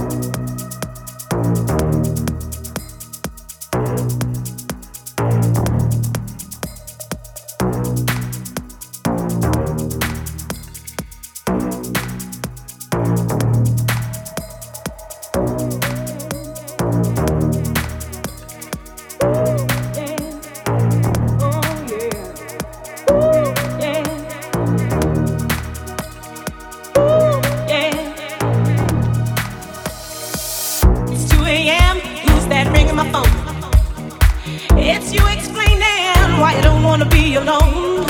you. wanna be alone.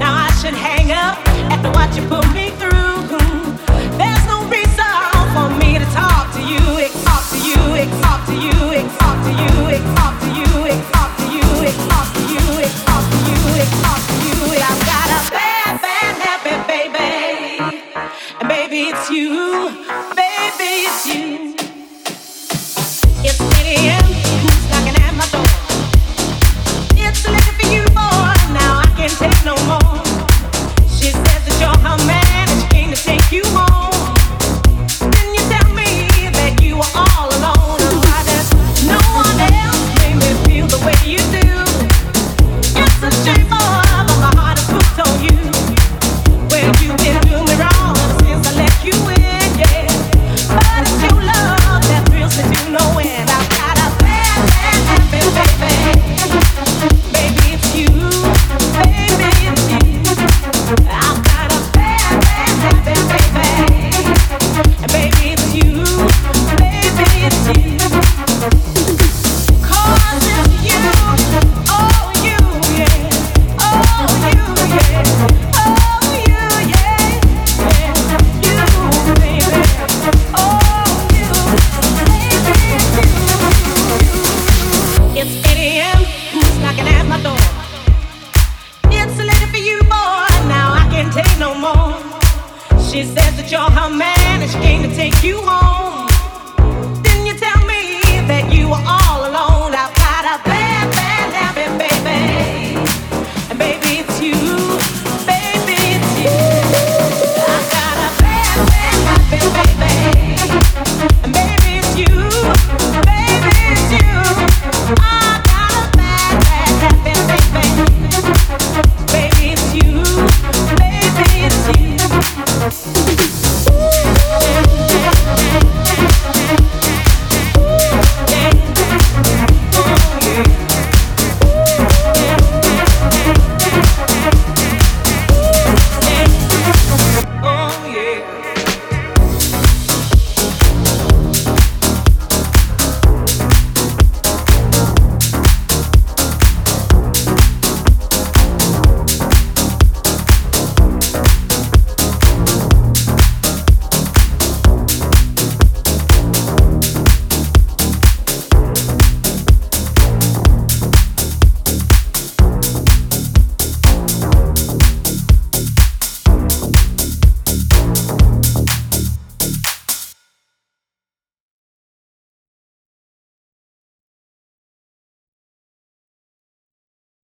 Now I should hang up after what you put me She says that you're her man and she came to take you home. Thank